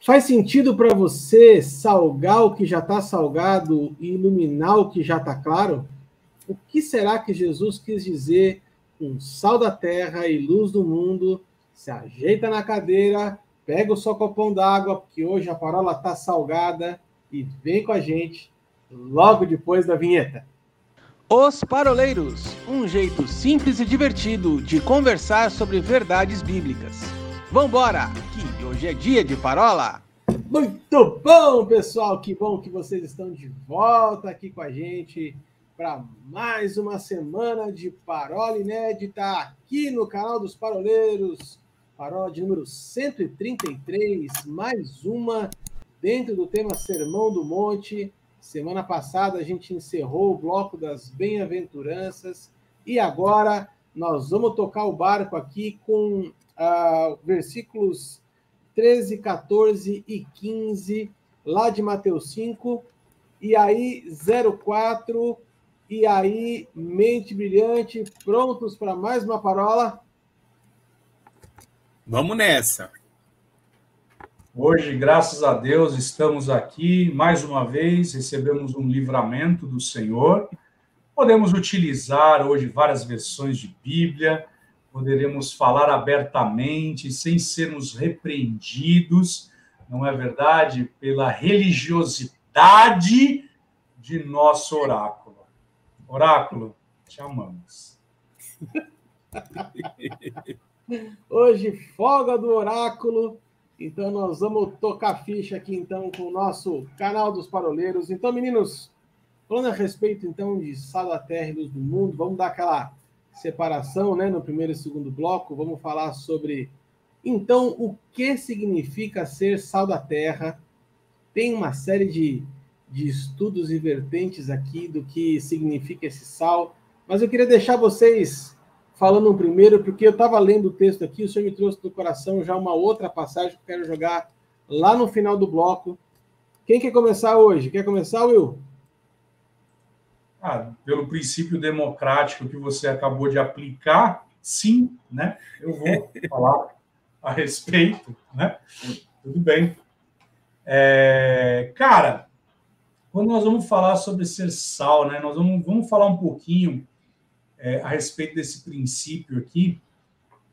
Faz sentido para você salgar o que já está salgado e iluminar o que já está claro? O que será que Jesus quis dizer com sal da terra e luz do mundo? Se ajeita na cadeira, pega o seu copão d'água, porque hoje a parola está salgada e vem com a gente logo depois da vinheta. Os Paroleiros, um jeito simples e divertido de conversar sobre verdades bíblicas. Vambora, que hoje é dia de parola. Muito bom, pessoal, que bom que vocês estão de volta aqui com a gente para mais uma semana de parola inédita aqui no canal dos Paroleiros. Parola de número 133, mais uma dentro do tema Sermão do Monte Semana passada a gente encerrou o bloco das bem-aventuranças e agora nós vamos tocar o barco aqui com uh, versículos 13, 14 e 15 lá de Mateus 5 e aí 04 e aí mente brilhante prontos para mais uma parola Vamos nessa. Hoje, graças a Deus, estamos aqui mais uma vez, recebemos um livramento do Senhor. Podemos utilizar hoje várias versões de Bíblia, poderemos falar abertamente, sem sermos repreendidos, não é verdade? Pela religiosidade de nosso oráculo. Oráculo, te amamos. Hoje, folga do oráculo então nós vamos tocar ficha aqui então com o nosso canal dos paroleiros. Então, meninos, falando a respeito então de Sala Terra e Luz do Mundo, vamos dar aquela separação, né, no primeiro e segundo bloco, vamos falar sobre então o que significa ser sal da terra. Tem uma série de, de estudos e vertentes aqui do que significa esse sal, mas eu queria deixar vocês falando primeiro, porque eu estava lendo o texto aqui, o senhor me trouxe do coração já uma outra passagem que eu quero jogar lá no final do bloco. Quem quer começar hoje? Quer começar, Will? Ah, pelo princípio democrático que você acabou de aplicar, sim, né? Eu vou falar a respeito, né? Tudo bem. É, cara, quando nós vamos falar sobre ser sal, né? Nós vamos, vamos falar um pouquinho é, a respeito desse princípio aqui.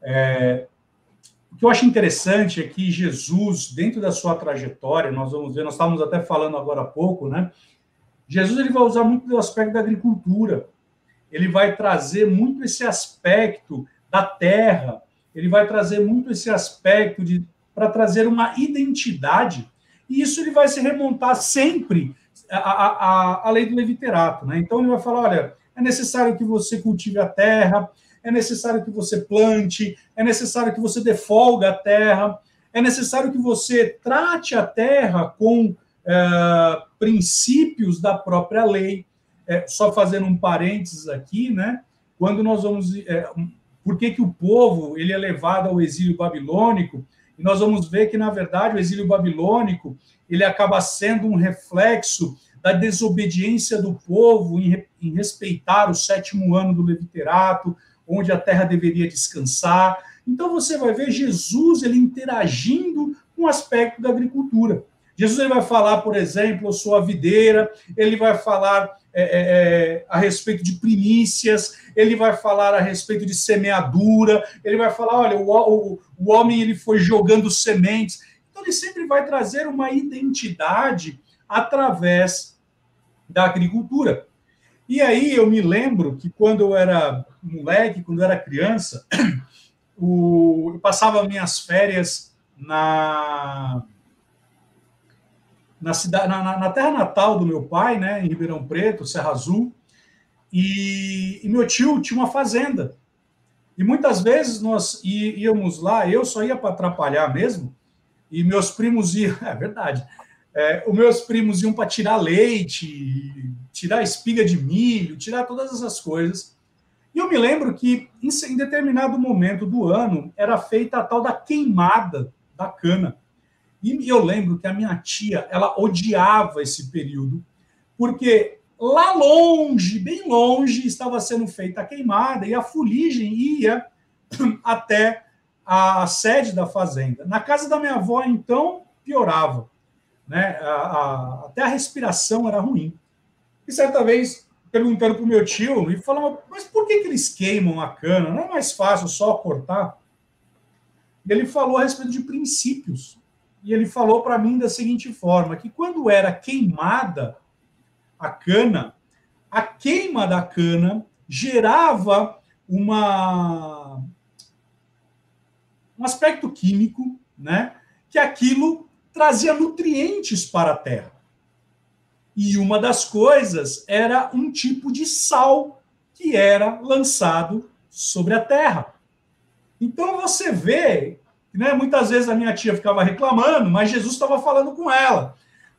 É, o que eu acho interessante é que Jesus, dentro da sua trajetória, nós vamos ver, nós estávamos até falando agora há pouco, né? Jesus ele vai usar muito do aspecto da agricultura. Ele vai trazer muito esse aspecto da terra. Ele vai trazer muito esse aspecto de para trazer uma identidade. E isso ele vai se remontar sempre à, à, à lei do leviterato, né? Então ele vai falar, olha, é necessário que você cultive a terra, é necessário que você plante, é necessário que você defolga a terra, é necessário que você trate a terra com é, princípios da própria lei. É, só fazendo um parênteses aqui, né? Quando nós vamos. É, por que, que o povo ele é levado ao exílio babilônico? E nós vamos ver que, na verdade, o exílio babilônico ele acaba sendo um reflexo da desobediência do povo em, em respeitar o sétimo ano do leviterato, onde a terra deveria descansar. Então você vai ver Jesus ele interagindo com o aspecto da agricultura. Jesus ele vai falar, por exemplo, eu sou a videira, ele vai falar é, é, é, a respeito de primícias, ele vai falar a respeito de semeadura, ele vai falar, olha, o, o, o homem ele foi jogando sementes. Então ele sempre vai trazer uma identidade através da agricultura. E aí eu me lembro que quando eu era moleque, quando eu era criança, o, eu passava minhas férias na na, cidade, na, na, terra natal do meu pai, né, em Ribeirão Preto, Serra Azul, e, e meu tio tinha uma fazenda. E muitas vezes nós íamos lá, eu só ia para atrapalhar mesmo, e meus primos iam, é verdade, é, os meus primos iam para tirar leite, tirar espiga de milho, tirar todas essas coisas. E eu me lembro que, em, em determinado momento do ano, era feita a tal da queimada da cana. E eu lembro que a minha tia, ela odiava esse período, porque lá longe, bem longe, estava sendo feita a queimada e a fuligem ia até a sede da fazenda. Na casa da minha avó, então, piorava. Né? A, a, até a respiração era ruim. E certa vez, perguntando para o meu tio, e falando, mas por que, que eles queimam a cana? Não é mais fácil só cortar? Ele falou a respeito de princípios. E ele falou para mim da seguinte forma: que quando era queimada a cana, a queima da cana gerava uma um aspecto químico, né, que aquilo trazia nutrientes para a terra. E uma das coisas era um tipo de sal que era lançado sobre a terra. Então você vê, né, muitas vezes a minha tia ficava reclamando, mas Jesus estava falando com ela.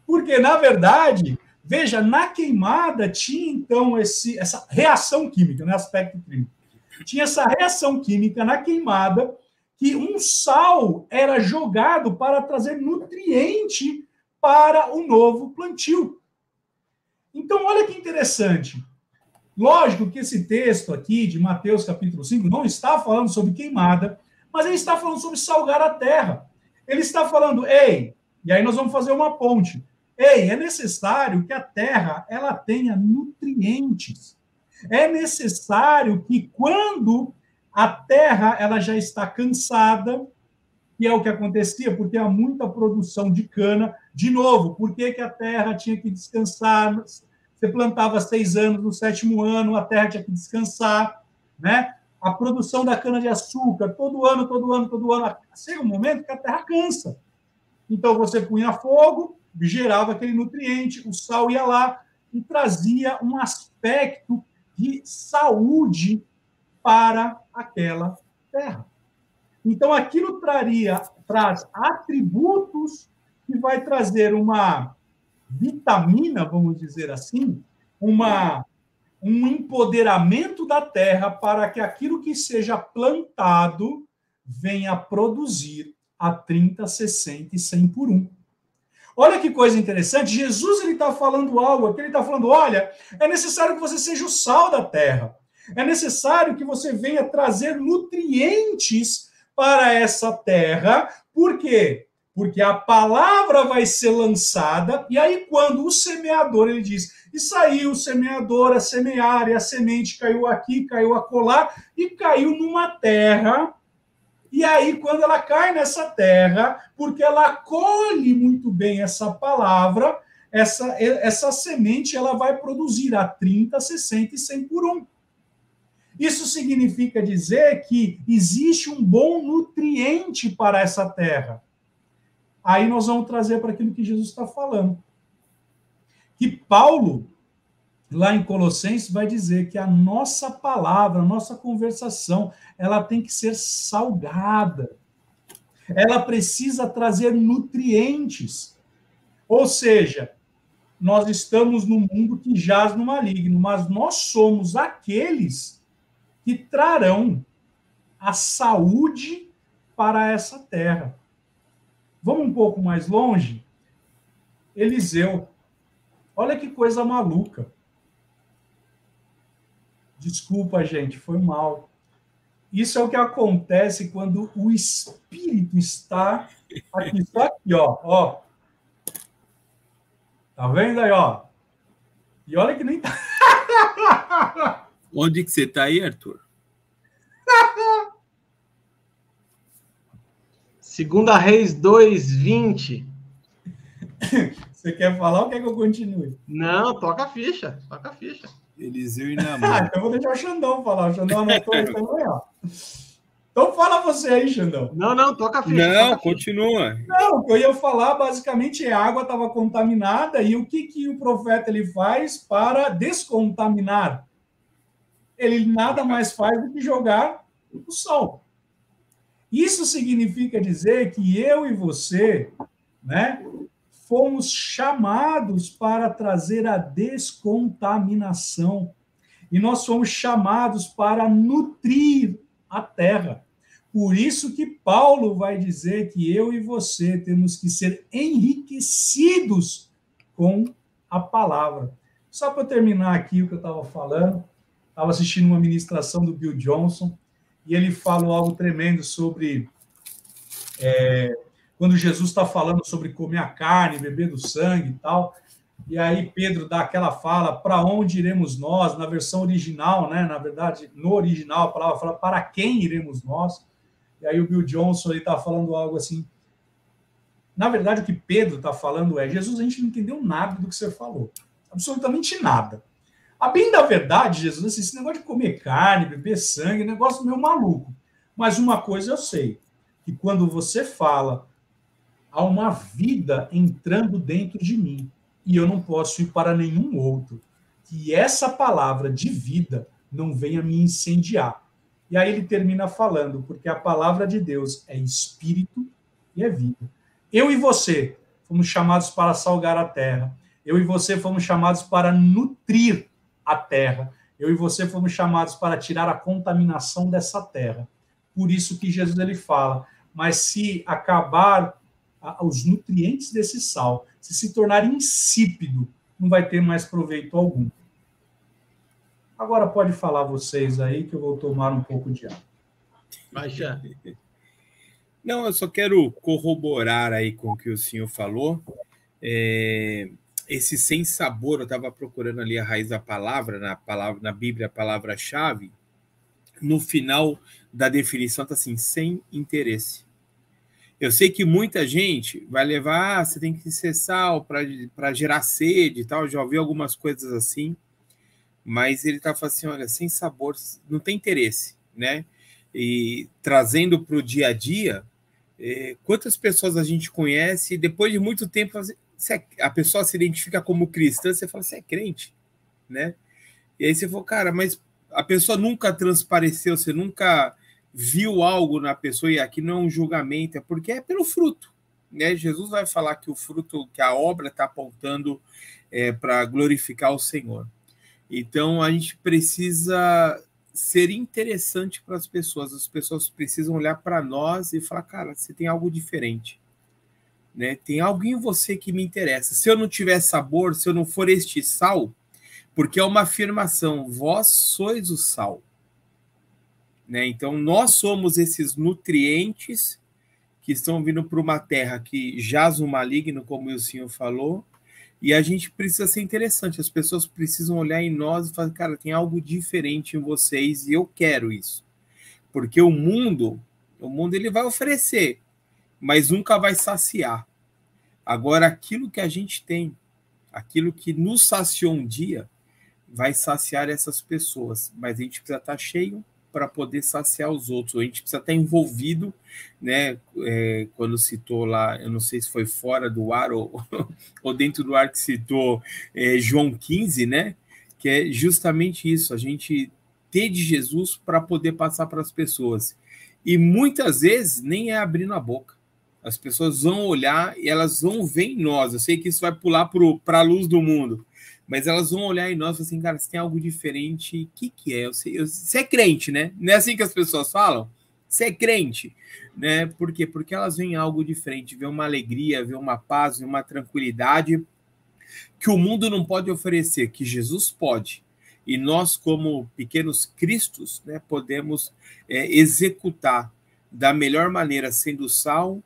Porque, na verdade, veja, na queimada tinha então esse, essa reação química, né, aspecto químico. Tinha essa reação química na queimada que um sal era jogado para trazer nutriente para o novo plantio. Então, olha que interessante. Lógico que esse texto aqui de Mateus capítulo 5 não está falando sobre queimada, mas ele está falando sobre salgar a terra. Ele está falando, ei, e aí nós vamos fazer uma ponte. Ei, é necessário que a terra ela tenha nutrientes. É necessário que quando a terra ela já está cansada, e é o que acontecia, porque há muita produção de cana. De novo, por que, que a terra tinha que descansar? Você plantava seis anos, no sétimo ano, a terra tinha que descansar, né? A produção da cana-de-açúcar, todo ano, todo ano, todo ano, chega um momento que a terra cansa. Então, você punha fogo, gerava aquele nutriente, o sal ia lá e trazia um aspecto de saúde para aquela terra. Então, aquilo traria, traz atributos que vai trazer uma vitamina, vamos dizer assim, uma, um empoderamento da terra para que aquilo que seja plantado venha produzir a 30, 60 e 100 por um. Olha que coisa interessante. Jesus ele está falando algo aqui. Ele está falando: olha, é necessário que você seja o sal da terra. É necessário que você venha trazer nutrientes para essa terra. Por quê? Porque a palavra vai ser lançada, e aí, quando o semeador ele diz, e saiu o semeador a semear, e a semente caiu aqui, caiu acolá, e caiu numa terra. E aí, quando ela cai nessa terra, porque ela acolhe muito bem essa palavra, essa, essa semente ela vai produzir a 30, 60 e 100 por um. Isso significa dizer que existe um bom nutriente para essa terra. Aí nós vamos trazer para aquilo que Jesus está falando. Que Paulo, lá em Colossenses, vai dizer que a nossa palavra, a nossa conversação, ela tem que ser salgada. Ela precisa trazer nutrientes. Ou seja, nós estamos no mundo que jaz no maligno, mas nós somos aqueles que trarão a saúde para essa terra. Vamos um pouco mais longe? Eliseu. Olha que coisa maluca. Desculpa, gente, foi mal. Isso é o que acontece quando o espírito está aqui, só aqui, ó, ó. Tá vendo aí, ó? E olha que nem tá. Onde que você está aí, Arthur? Segunda Reis 2:20. Você quer falar ou quer que eu continue? Não, toca a ficha, toca a ficha. Eliseu e Namor. ah, então vou deixar o Xandão falar. O Xandão anotou aí também, ó. Então fala você aí, Xandão. Não, não, toca a ficha. Não, a continua. Ficha. Não, o que eu ia falar basicamente é a água estava contaminada e o que, que o profeta ele faz para descontaminar? ele nada mais faz do que jogar o sol. Isso significa dizer que eu e você, né, fomos chamados para trazer a descontaminação. E nós fomos chamados para nutrir a terra. Por isso que Paulo vai dizer que eu e você temos que ser enriquecidos com a palavra. Só para terminar aqui o que eu estava falando, estava assistindo uma ministração do Bill Johnson e ele falou algo tremendo sobre é, quando Jesus está falando sobre comer a carne, beber do sangue e tal. E aí Pedro dá aquela fala: para onde iremos nós? Na versão original, né? Na verdade, no original a palavra fala: para quem iremos nós? E aí o Bill Johnson está falando algo assim. Na verdade, o que Pedro está falando é: Jesus, a gente não entendeu nada do que você falou. Absolutamente nada. A bem da verdade, Jesus, assim, esse negócio de comer carne, beber sangue, é negócio meio maluco. Mas uma coisa eu sei: que quando você fala, há uma vida entrando dentro de mim e eu não posso ir para nenhum outro. Que essa palavra de vida não venha me incendiar. E aí ele termina falando, porque a palavra de Deus é espírito e é vida. Eu e você fomos chamados para salgar a terra. Eu e você fomos chamados para nutrir a terra. Eu e você fomos chamados para tirar a contaminação dessa terra. Por isso que Jesus ele fala: mas se acabar os nutrientes desse sal, se se tornar insípido, não vai ter mais proveito algum. Agora pode falar vocês aí que eu vou tomar um pouco de água. Baixa. Não, eu só quero corroborar aí com o que o senhor falou. É, esse sem sabor, eu estava procurando ali a raiz da palavra, na palavra na Bíblia, a palavra-chave. No final da definição está assim, sem interesse. Eu sei que muita gente vai levar, ah, você tem que ser sal para gerar sede e tal. Já ouvi algumas coisas assim, mas ele está falando assim: olha, sem sabor, não tem interesse, né? E trazendo para o dia a dia, é, quantas pessoas a gente conhece e depois de muito tempo é, a pessoa se identifica como cristã, você fala, você é crente, né? E aí você falou, cara, mas a pessoa nunca transpareceu, você nunca viu algo na pessoa, e aqui não é um julgamento, é porque é pelo fruto. Né? Jesus vai falar que o fruto, que a obra está apontando é, para glorificar o Senhor. Então a gente precisa ser interessante para as pessoas. As pessoas precisam olhar para nós e falar, cara, você tem algo diferente. Né? Tem algo em você que me interessa. Se eu não tiver sabor, se eu não for este sal, porque é uma afirmação, vós sois o sal. Né? Então, nós somos esses nutrientes que estão vindo para uma terra que jaz o maligno, como o senhor falou, e a gente precisa ser interessante. As pessoas precisam olhar em nós e falar, cara, tem algo diferente em vocês e eu quero isso. Porque o mundo, o mundo ele vai oferecer, mas nunca vai saciar. Agora, aquilo que a gente tem, aquilo que nos saciou um dia, vai saciar essas pessoas, mas a gente precisa estar cheio para poder saciar os outros. A gente precisa estar envolvido, né? É, quando citou lá, eu não sei se foi fora do ar ou, ou dentro do ar que citou é, João 15, né? Que é justamente isso, a gente ter de Jesus para poder passar para as pessoas. E muitas vezes nem é abrindo a boca. As pessoas vão olhar e elas vão ver em nós. Eu sei que isso vai pular para a luz do mundo mas elas vão olhar em nós e assim, cara, você tem algo diferente, o que, que é? você é crente, né? Não é assim que as pessoas falam? Você é crente, né? Por quê? Porque elas veem algo diferente, vê uma alegria, vê uma paz, vê uma tranquilidade que o mundo não pode oferecer, que Jesus pode. E nós, como pequenos cristos, né, podemos é, executar da melhor maneira, sendo sal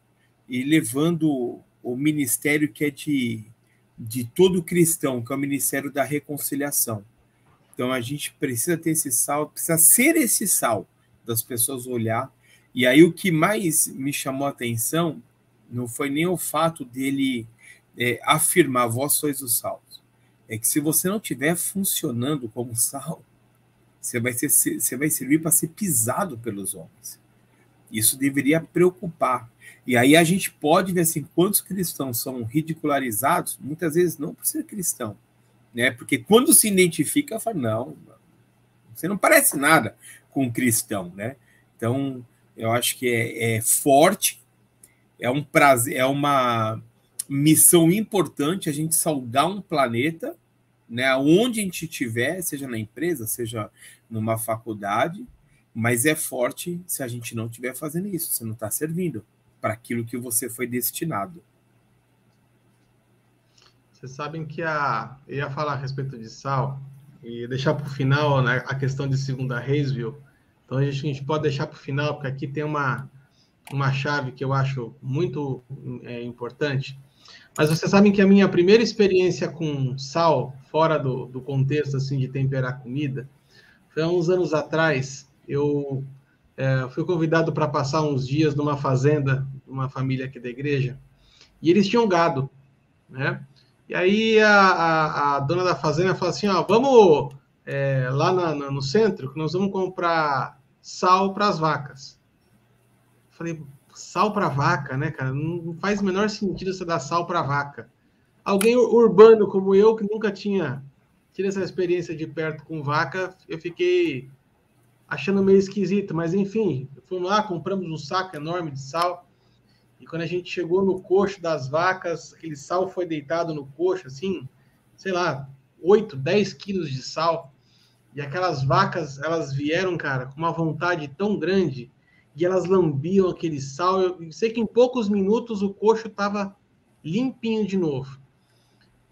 e levando o ministério que é de de todo cristão, que é o ministério da reconciliação. Então a gente precisa ter esse sal, precisa ser esse sal das pessoas olhar. E aí o que mais me chamou a atenção não foi nem o fato dele é, afirmar vós sois o sal. É que se você não estiver funcionando como sal, você vai, ser, você vai servir para ser pisado pelos homens. Isso deveria preocupar. E aí a gente pode ver assim, quantos cristãos são ridicularizados, muitas vezes não por ser cristão, né? Porque quando se identifica, fala, não, você não parece nada com um cristão, né? Então, eu acho que é, é forte, é um prazer, é uma missão importante a gente salgar um planeta, né? Onde a gente estiver, seja na empresa, seja numa faculdade, mas é forte se a gente não estiver fazendo isso, você não está servindo para aquilo que você foi destinado. Vocês sabem que a. Eu ia falar a respeito de sal e deixar para o final né, a questão de segunda reis, viu? Então a gente, a gente pode deixar para o final, porque aqui tem uma, uma chave que eu acho muito é, importante. Mas vocês sabem que a minha primeira experiência com sal, fora do, do contexto assim de temperar comida, foi há uns anos atrás. Eu é, fui convidado para passar uns dias numa fazenda, uma família aqui da igreja, e eles tinham gado, né? E aí a, a, a dona da fazenda falou assim, ó, vamos é, lá na, na, no centro, que nós vamos comprar sal para as vacas. Falei, sal para vaca, né, cara? Não faz o menor sentido você dar sal para vaca. Alguém urbano como eu, que nunca tinha tido essa experiência de perto com vaca, eu fiquei achando meio esquisito, mas enfim, fomos lá, compramos um saco enorme de sal. E quando a gente chegou no coxo das vacas, aquele sal foi deitado no coxo, assim, sei lá, 8, 10 quilos de sal. E aquelas vacas, elas vieram, cara, com uma vontade tão grande e elas lambiam aquele sal. Eu sei que em poucos minutos o coxo estava limpinho de novo.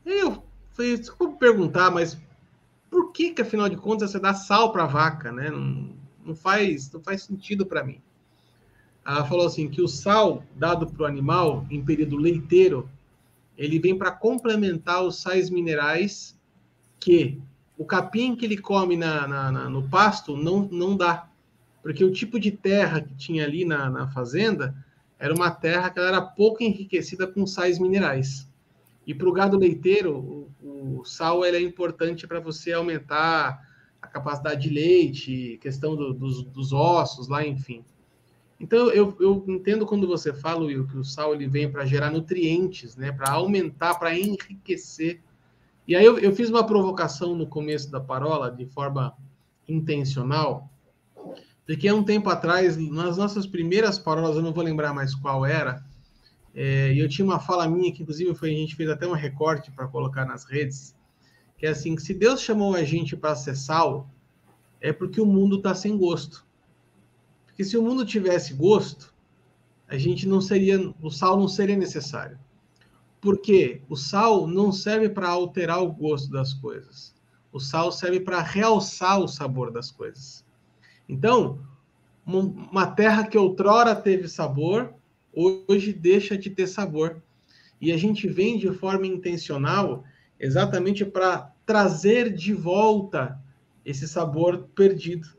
E eu falei, desculpa perguntar, mas por que que afinal de contas você dá sal para a vaca, né? Não, não faz, não faz sentido para mim. Ela falou assim que o sal dado para o animal em período leiteiro, ele vem para complementar os sais minerais que o capim que ele come na, na, na, no pasto não, não dá. Porque o tipo de terra que tinha ali na, na fazenda era uma terra que era pouco enriquecida com sais minerais. E para o gado leiteiro, o, sal é importante para você aumentar a capacidade de leite, questão do, dos, dos ossos lá, enfim. Então, eu, eu entendo quando você fala, Will, que o sal ele vem para gerar nutrientes, né, para aumentar, para enriquecer. E aí eu, eu fiz uma provocação no começo da parola, de forma intencional, porque há um tempo atrás, nas nossas primeiras parolas, eu não vou lembrar mais qual era, é, e eu tinha uma fala minha, que inclusive foi, a gente fez até um recorte para colocar nas redes, que é assim, que se Deus chamou a gente para ser sal, é porque o mundo está sem gosto. Porque se o mundo tivesse gosto, a gente não seria, o sal não seria necessário. Porque o sal não serve para alterar o gosto das coisas. O sal serve para realçar o sabor das coisas. Então, uma terra que outrora teve sabor, hoje deixa de ter sabor. E a gente vem de forma intencional exatamente para trazer de volta esse sabor perdido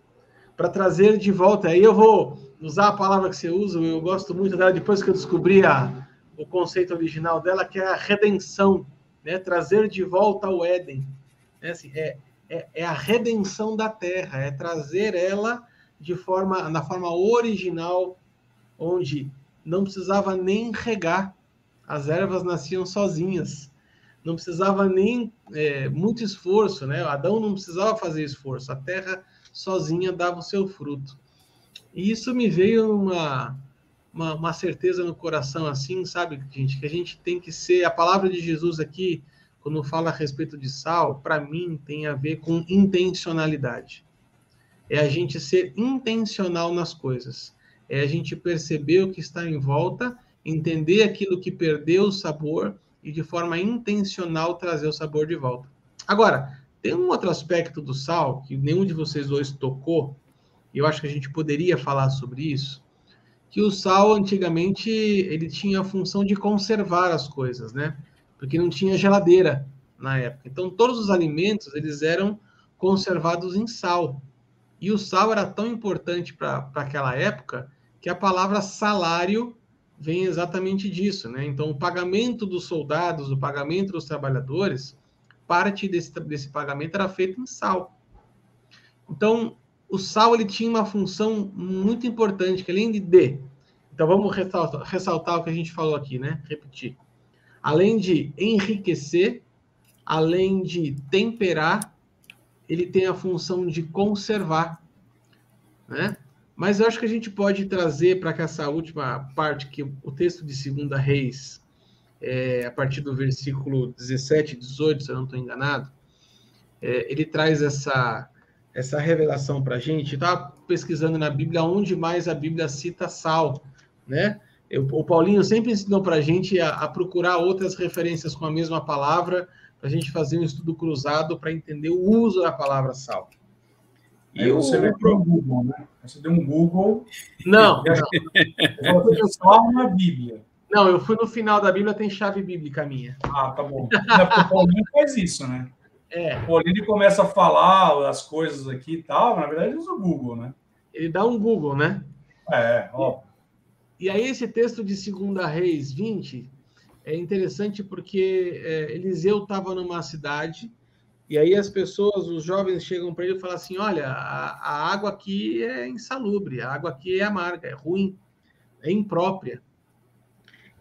para trazer de volta. Aí eu vou usar a palavra que você usa, eu gosto muito dela depois que eu descobri a, o conceito original dela, que é a redenção, né? trazer de volta o Éden. É, assim, é, é, é, a redenção da terra, é trazer ela de forma, na forma original, onde não precisava nem regar, as ervas nasciam sozinhas, não precisava nem é, muito esforço, né? Adão não precisava fazer esforço, a terra sozinha dava o seu fruto. E isso me veio uma, uma, uma, certeza no coração, assim, sabe, gente, que a gente tem que ser. A palavra de Jesus aqui, quando fala a respeito de sal, para mim tem a ver com intencionalidade. É a gente ser intencional nas coisas. É a gente perceber o que está em volta, entender aquilo que perdeu o sabor e de forma intencional trazer o sabor de volta. Agora, tem um outro aspecto do sal que nenhum de vocês dois tocou, e eu acho que a gente poderia falar sobre isso, que o sal antigamente ele tinha a função de conservar as coisas, né? Porque não tinha geladeira na época. Então todos os alimentos eles eram conservados em sal. E o sal era tão importante para aquela época que a palavra salário vem exatamente disso, né? Então o pagamento dos soldados, o pagamento dos trabalhadores parte desse, desse pagamento era feito em sal. Então, o sal ele tinha uma função muito importante, que além de, de então vamos ressaltar, ressaltar o que a gente falou aqui, né? Repetir. Além de enriquecer, além de temperar, ele tem a função de conservar, né? Mas eu acho que a gente pode trazer para essa última parte que o texto de Segunda Reis é, a partir do versículo 17 e 18, se eu não estou enganado, é, ele traz essa, essa revelação para a gente. Estava pesquisando na Bíblia onde mais a Bíblia cita sal, né? Eu, o Paulinho sempre ensinou para a gente a procurar outras referências com a mesma palavra, para a gente fazer um estudo cruzado para entender o uso da palavra sal. E Aí você vai para o Google, né? Você deu um Google. Não. Você só na Bíblia. Não, eu fui no final da Bíblia, tem chave bíblica minha. Ah, tá bom. o Paulinho faz isso, né? É. O Paulinho começa a falar as coisas aqui e tal, na verdade usa o Google, né? Ele dá um Google, né? É, ó. E, e aí esse texto de 2 Reis 20 é interessante porque é, Eliseu estava numa cidade e aí as pessoas, os jovens chegam para ele e falam assim, olha, a, a água aqui é insalubre, a água aqui é amarga, é ruim, é imprópria.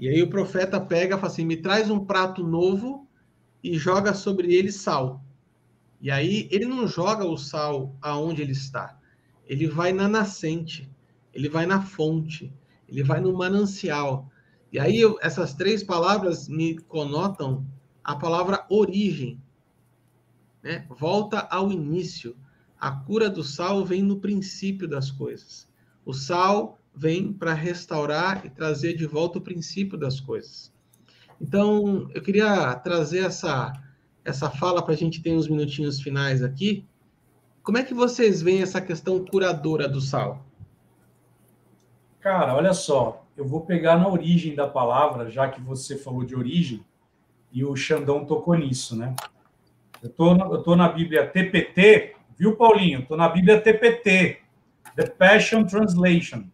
E aí o profeta pega e fala assim: me traz um prato novo e joga sobre ele sal. E aí ele não joga o sal aonde ele está. Ele vai na nascente, ele vai na fonte, ele vai no manancial. E aí essas três palavras me conotam a palavra origem. Né? Volta ao início. A cura do sal vem no princípio das coisas. O sal vem para restaurar e trazer de volta o princípio das coisas. Então, eu queria trazer essa, essa fala para a gente ter uns minutinhos finais aqui. Como é que vocês veem essa questão curadora do sal? Cara, olha só, eu vou pegar na origem da palavra, já que você falou de origem, e o Xandão tocou nisso, né? Eu tô na Bíblia TPT, viu, Paulinho? Estou na Bíblia TPT, The Passion Translation.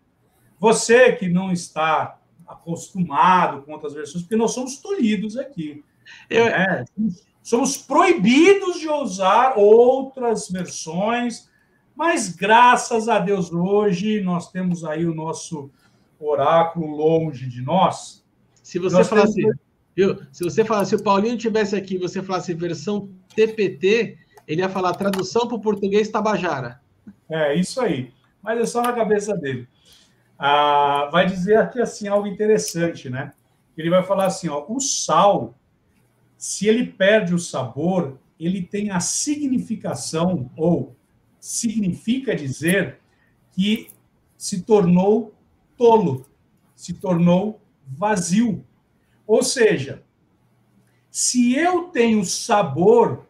Você que não está acostumado com outras versões, porque nós somos tolhidos aqui. Eu... Né? Somos proibidos de usar outras versões, mas graças a Deus hoje nós temos aí o nosso oráculo longe de nós. Se você nós falasse, temos... viu? Se você falasse, se o Paulinho tivesse aqui, você falasse versão TPT, ele ia falar tradução para o português Tabajara. É isso aí. Mas é só na cabeça dele ah, vai dizer aqui assim algo interessante, né? Ele vai falar assim, ó, o sal, se ele perde o sabor, ele tem a significação ou significa dizer que se tornou tolo, se tornou vazio. Ou seja, se eu tenho sabor,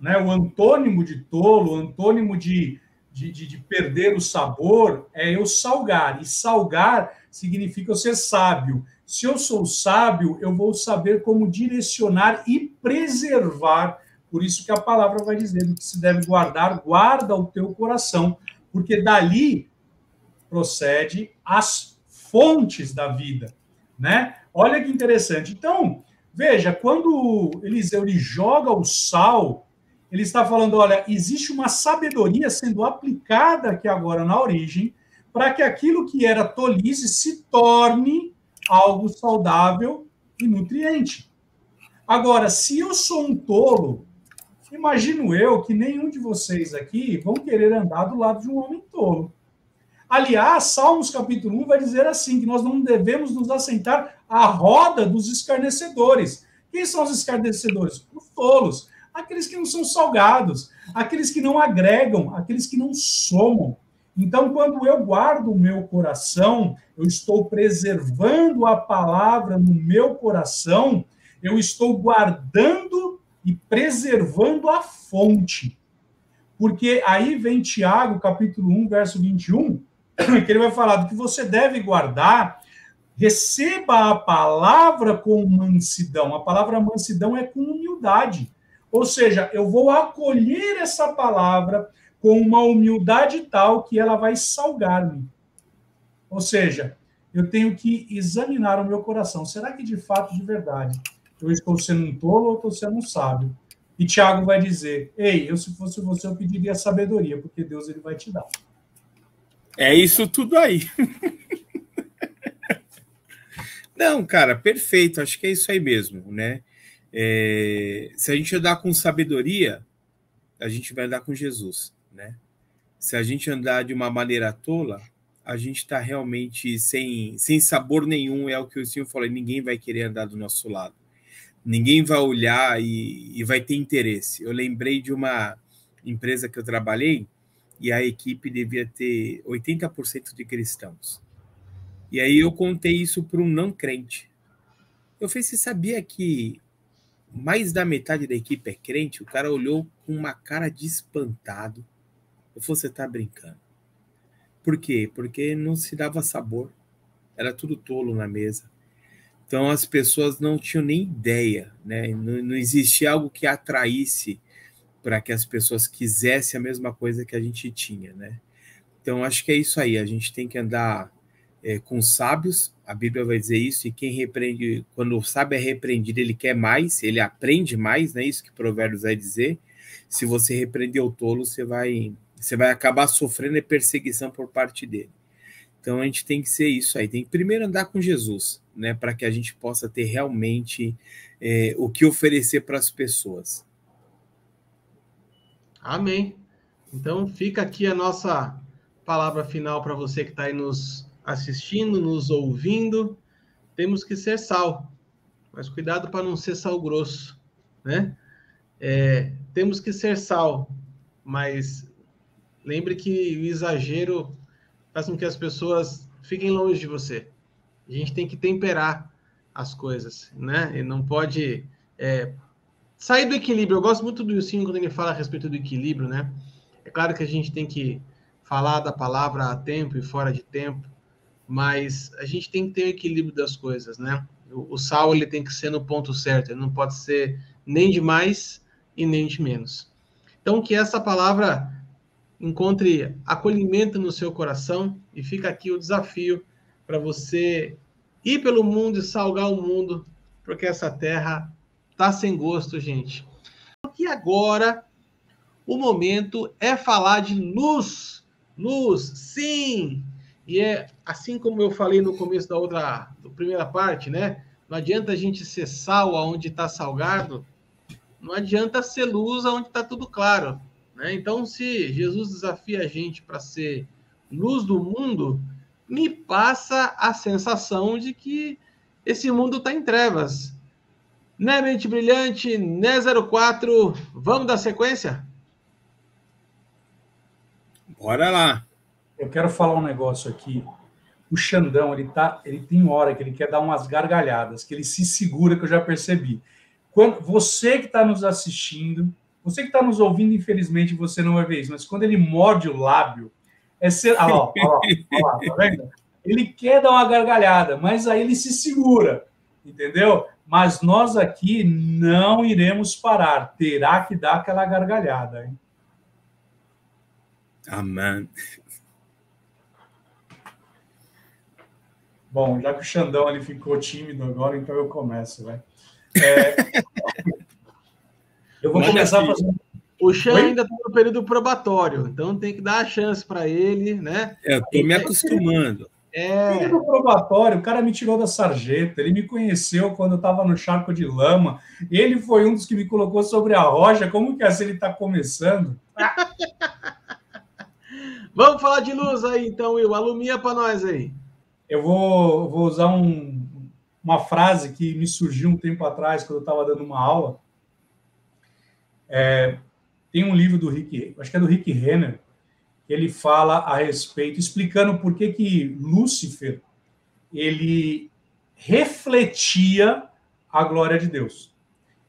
né, o antônimo de tolo, o antônimo de de, de, de, perder o sabor é eu salgar. E salgar significa eu ser sábio. Se eu sou sábio, eu vou saber como direcionar e preservar. Por isso que a palavra vai dizer que se deve guardar, guarda o teu coração, porque dali procede as fontes da vida, né? Olha que interessante. Então, veja, quando Eliseu ele joga o sal ele está falando: olha, existe uma sabedoria sendo aplicada aqui agora na origem, para que aquilo que era tolice se torne algo saudável e nutriente. Agora, se eu sou um tolo, imagino eu que nenhum de vocês aqui vão querer andar do lado de um homem tolo. Aliás, Salmos capítulo 1 vai dizer assim: que nós não devemos nos assentar à roda dos escarnecedores. Quem são os escarnecedores? Os tolos aqueles que não são salgados, aqueles que não agregam, aqueles que não somam. Então, quando eu guardo o meu coração, eu estou preservando a palavra no meu coração, eu estou guardando e preservando a fonte. Porque aí vem Tiago, capítulo 1, verso 21, que ele vai falar do que você deve guardar, receba a palavra com mansidão. A palavra mansidão é com humildade. Ou seja, eu vou acolher essa palavra com uma humildade tal que ela vai salgar-me. Ou seja, eu tenho que examinar o meu coração. Será que de fato, de verdade, eu estou sendo um tolo ou estou sendo um sábio? E Tiago vai dizer: Ei, eu se fosse você, eu pediria sabedoria, porque Deus ele vai te dar. É isso tudo aí. Não, cara, perfeito. Acho que é isso aí mesmo, né? É, se a gente andar com sabedoria, a gente vai andar com Jesus, né? Se a gente andar de uma maneira tola, a gente está realmente sem, sem sabor nenhum, é o que o senhor falou, ninguém vai querer andar do nosso lado. Ninguém vai olhar e, e vai ter interesse. Eu lembrei de uma empresa que eu trabalhei e a equipe devia ter 80% de cristãos. E aí eu contei isso para um não crente. Eu falei, você sabia que mais da metade da equipe é crente, o cara olhou com uma cara de espantado. Eu falei, você está brincando. Por quê? Porque não se dava sabor. Era tudo tolo na mesa. Então as pessoas não tinham nem ideia, né? Não, não existia algo que atraísse para que as pessoas quisessem a mesma coisa que a gente tinha, né? Então acho que é isso aí. A gente tem que andar é, com sábios. A Bíblia vai dizer isso. E quem repreende, quando o sábio é repreendido, ele quer mais, ele aprende mais, né? Isso que Provérbios vai dizer. Se você repreender o tolo, você vai você vai acabar sofrendo perseguição por parte dele. Então a gente tem que ser isso aí, tem que primeiro andar com Jesus, né, para que a gente possa ter realmente é, o que oferecer para as pessoas. Amém. Então fica aqui a nossa palavra final para você que está aí nos assistindo, nos ouvindo. Temos que ser sal, mas cuidado para não ser sal grosso, né? É, temos que ser sal, mas Lembre que o exagero faz com que as pessoas fiquem longe de você. A gente tem que temperar as coisas, né? E não pode é, sair do equilíbrio. Eu gosto muito do Wilson quando ele fala a respeito do equilíbrio, né? É claro que a gente tem que falar da palavra a tempo e fora de tempo, mas a gente tem que ter o equilíbrio das coisas, né? O, o sal ele tem que ser no ponto certo, ele não pode ser nem de mais e nem de menos. Então que essa palavra encontre acolhimento no seu coração e fica aqui o desafio para você ir pelo mundo e salgar o mundo, porque essa terra tá sem gosto, gente. E agora o momento é falar de luz. Luz, sim. E é assim como eu falei no começo da outra, da primeira parte, né? Não adianta a gente ser sal aonde está salgado, não adianta ser luz aonde está tudo claro. Né? Então, se Jesus desafia a gente para ser luz do mundo, me passa a sensação de que esse mundo está em trevas. Né, mente brilhante, né 04, vamos dar sequência? Bora lá. Eu quero falar um negócio aqui. O Xandão, ele tá, ele tem hora que ele quer dar umas gargalhadas, que ele se segura, que eu já percebi. Quando você que está nos assistindo, você que está nos ouvindo, infelizmente, você não vai ver isso, mas quando ele morde o lábio, é ser. Ah, ó, tá vendo? Ele quer dar uma gargalhada, mas aí ele se segura, entendeu? Mas nós aqui não iremos parar, terá que dar aquela gargalhada, hein? Amém. Bom, já que o Xandão ele ficou tímido agora, então eu começo, vai. É... Eu vou Manda começar aqui. fazendo. O Chan ainda está no período probatório, então tem que dar a chance para ele, né? É, eu tô me acostumando. É. Período probatório, o cara me tirou da sarjeta, ele me conheceu quando eu estava no charco de lama, ele foi um dos que me colocou sobre a rocha. Como que é assim ele está começando? Vamos falar de luz aí, então, Will. Alumia para nós aí. Eu vou, vou usar um, uma frase que me surgiu um tempo atrás, quando eu estava dando uma aula. É, tem um livro do Rick, acho que é do Rick Renner, que ele fala a respeito, explicando por que, que Lúcifer ele refletia a glória de Deus.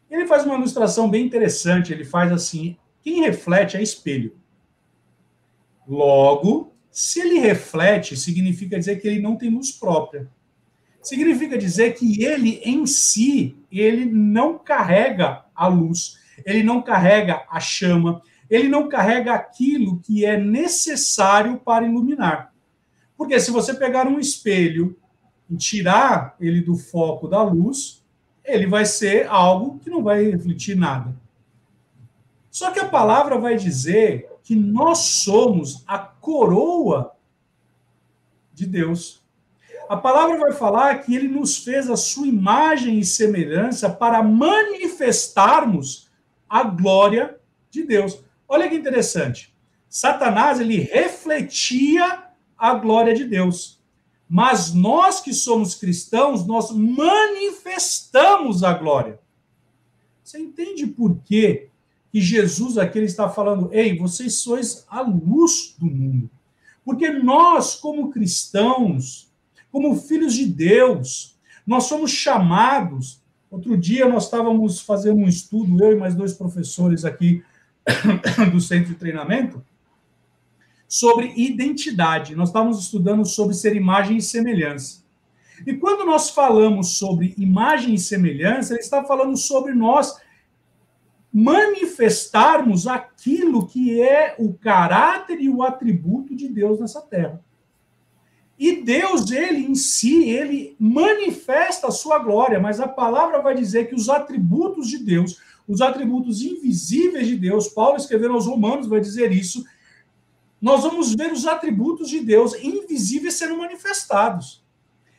Ele faz uma ilustração bem interessante, ele faz assim, quem reflete é espelho. Logo, se ele reflete, significa dizer que ele não tem luz própria. Significa dizer que ele em si, ele não carrega a luz ele não carrega a chama, ele não carrega aquilo que é necessário para iluminar. Porque se você pegar um espelho e tirar ele do foco da luz, ele vai ser algo que não vai refletir nada. Só que a palavra vai dizer que nós somos a coroa de Deus. A palavra vai falar que ele nos fez a sua imagem e semelhança para manifestarmos a glória de Deus. Olha que interessante. Satanás ele refletia a glória de Deus. Mas nós que somos cristãos, nós manifestamos a glória. Você entende por quê que Jesus aqui ele está falando: "Ei, vocês sois a luz do mundo"? Porque nós, como cristãos, como filhos de Deus, nós somos chamados Outro dia nós estávamos fazendo um estudo, eu e mais dois professores aqui do centro de treinamento, sobre identidade. Nós estávamos estudando sobre ser imagem e semelhança. E quando nós falamos sobre imagem e semelhança, ele está falando sobre nós manifestarmos aquilo que é o caráter e o atributo de Deus nessa terra. E Deus, ele em si, ele manifesta a sua glória, mas a palavra vai dizer que os atributos de Deus, os atributos invisíveis de Deus, Paulo escrevendo aos Romanos vai dizer isso, nós vamos ver os atributos de Deus invisíveis sendo manifestados.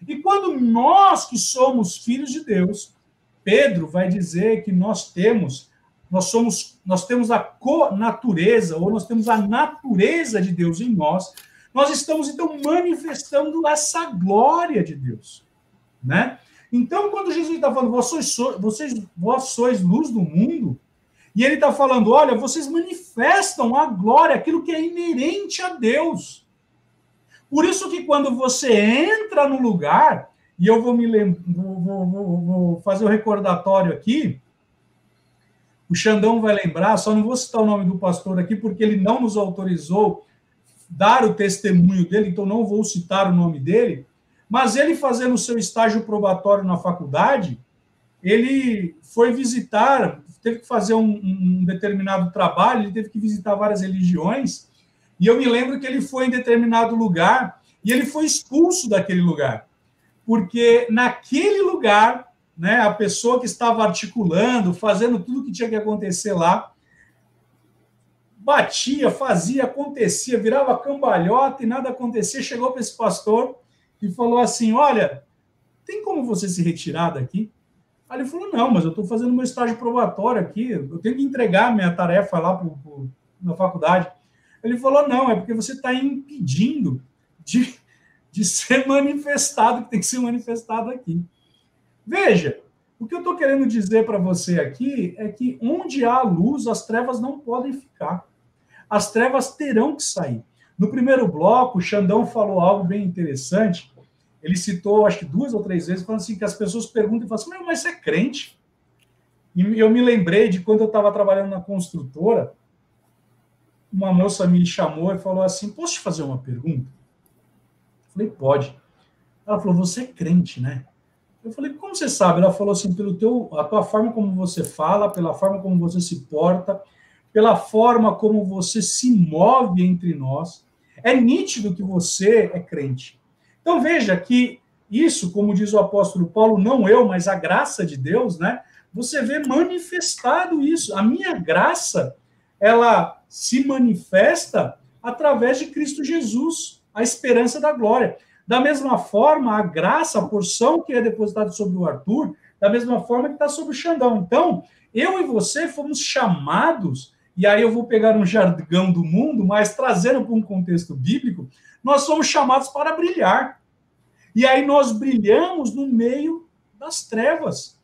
E quando nós que somos filhos de Deus, Pedro vai dizer que nós temos nós somos nós temos a co-natureza ou nós temos a natureza de Deus em nós, nós estamos então manifestando essa glória de Deus, né? Então, quando Jesus está falando, vós sois, vocês, vós sois luz do mundo, e ele está falando, olha, vocês manifestam a glória, aquilo que é inerente a Deus. Por isso que quando você entra no lugar, e eu vou me vou, vou, vou fazer o um recordatório aqui, o Xandão vai lembrar, só não vou citar o nome do pastor aqui, porque ele não nos autorizou dar o testemunho dele, então não vou citar o nome dele, mas ele fazendo o seu estágio probatório na faculdade, ele foi visitar, teve que fazer um, um, determinado trabalho, ele teve que visitar várias religiões, e eu me lembro que ele foi em determinado lugar e ele foi expulso daquele lugar, porque naquele lugar, né, a pessoa que estava articulando, fazendo tudo que tinha que acontecer lá, batia, fazia, acontecia, virava cambalhota e nada acontecia. Chegou para esse pastor e falou assim: Olha, tem como você se retirar daqui? Aí ele falou: Não, mas eu estou fazendo meu estágio probatório aqui, eu tenho que entregar minha tarefa lá pro, pro, na faculdade. Ele falou: Não, é porque você está impedindo de, de ser manifestado, que tem que ser manifestado aqui. Veja, o que eu estou querendo dizer para você aqui é que onde há luz, as trevas não podem ficar as trevas terão que sair. No primeiro bloco, o Xandão falou algo bem interessante. Ele citou, acho que duas ou três vezes, falando assim, que as pessoas perguntam e falam assim, mas você é crente? E eu me lembrei de quando eu estava trabalhando na construtora, uma moça me chamou e falou assim, posso te fazer uma pergunta? Eu falei, pode. Ela falou, você é crente, né? Eu falei, como você sabe? Ela falou assim, pelo teu, a tua forma como você fala, pela forma como você se porta, pela forma como você se move entre nós, é nítido que você é crente. Então veja que isso, como diz o apóstolo Paulo, não eu, mas a graça de Deus, né? Você vê manifestado isso. A minha graça, ela se manifesta através de Cristo Jesus, a esperança da glória. Da mesma forma, a graça, a porção que é depositada sobre o Arthur, da mesma forma que está sobre o Xandão. Então, eu e você fomos chamados e aí eu vou pegar um jargão do mundo, mas trazendo para um contexto bíblico, nós somos chamados para brilhar. E aí nós brilhamos no meio das trevas,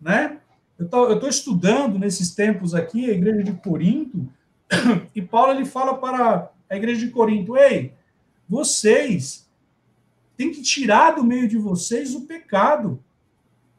né? Eu estou estudando nesses tempos aqui a igreja de Corinto, e Paulo ele fala para a igreja de Corinto: ei, vocês têm que tirar do meio de vocês o pecado.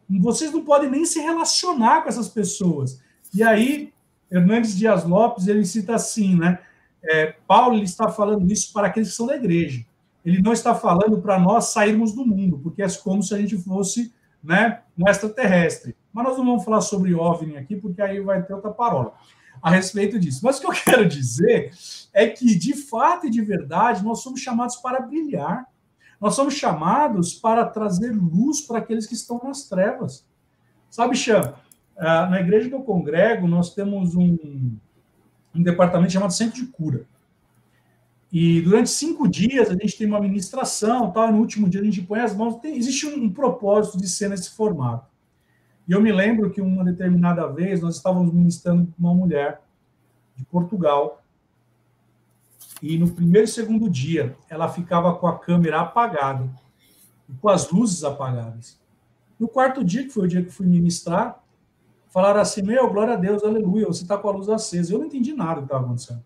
Vocês não podem nem se relacionar com essas pessoas. E aí Hernandes Dias Lopes, ele cita assim, né? É, Paulo ele está falando isso para aqueles que são da igreja. Ele não está falando para nós sairmos do mundo, porque é como se a gente fosse né, um extraterrestre. Mas nós não vamos falar sobre OVNI aqui, porque aí vai ter outra parola a respeito disso. Mas o que eu quero dizer é que, de fato e de verdade, nós somos chamados para brilhar. Nós somos chamados para trazer luz para aqueles que estão nas trevas. Sabe, Xan, ah, na igreja que eu congrego, nós temos um, um departamento chamado Centro de Cura. E durante cinco dias a gente tem uma ministração, tal, e no último dia a gente põe as mãos. Tem, existe um, um, propósito de ser nesse formato. E eu me lembro que uma determinada vez nós estávamos ministrando uma mulher de Portugal. E no primeiro e segundo dia ela ficava com a câmera apagada com as luzes apagadas. No quarto dia, que foi o dia que fui ministrar, falaram assim: Meu, glória a Deus, aleluia, você está com a luz acesa. Eu não entendi nada do que estava acontecendo.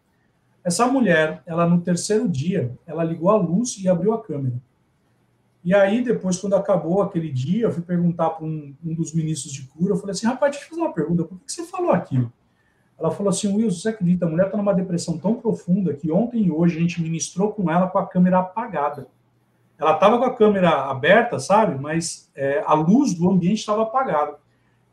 Essa mulher, ela no terceiro dia, ela ligou a luz e abriu a câmera. E aí, depois, quando acabou aquele dia, eu fui perguntar para um, um, dos ministros de cura, eu falei assim, rapaz, deixa eu fazer uma pergunta, por que você falou aquilo? Ela falou assim: Wilson, você acredita? A mulher está numa depressão tão profunda que ontem e hoje a gente ministrou com ela com a câmera apagada. Ela estava com a câmera aberta, sabe? Mas é, a luz do ambiente estava apagada.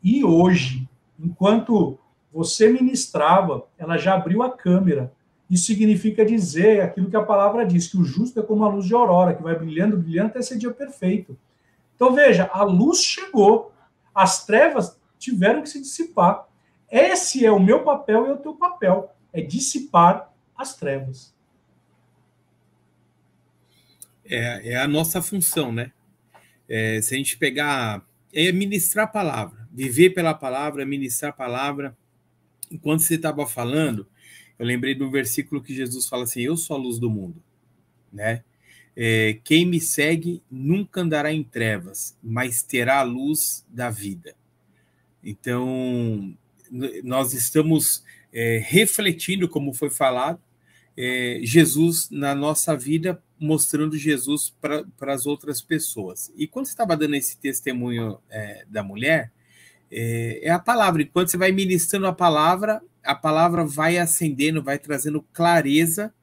E hoje, enquanto você ministrava, ela já abriu a câmera. Isso significa dizer aquilo que a palavra diz, que o justo é como a luz de aurora, que vai brilhando, brilhando até ser dia perfeito. Então veja, a luz chegou, as trevas tiveram que se dissipar. Esse é o meu papel e é o teu papel, é dissipar as trevas. É, é a nossa função, né? É, se a gente pegar, é ministrar a palavra, viver pela palavra, ministrar a palavra. Enquanto você estava falando, eu lembrei um versículo que Jesus fala assim: Eu sou a luz do mundo, né? É, quem me segue nunca andará em trevas, mas terá a luz da vida. Então, nós estamos é, refletindo, como foi falado, é, Jesus na nossa vida, mostrando Jesus para as outras pessoas. E quando você estava dando esse testemunho é, da mulher, é, é, a palavra. Enquanto você vai ministrando a palavra, a palavra vai acendendo, vai trazendo clareza,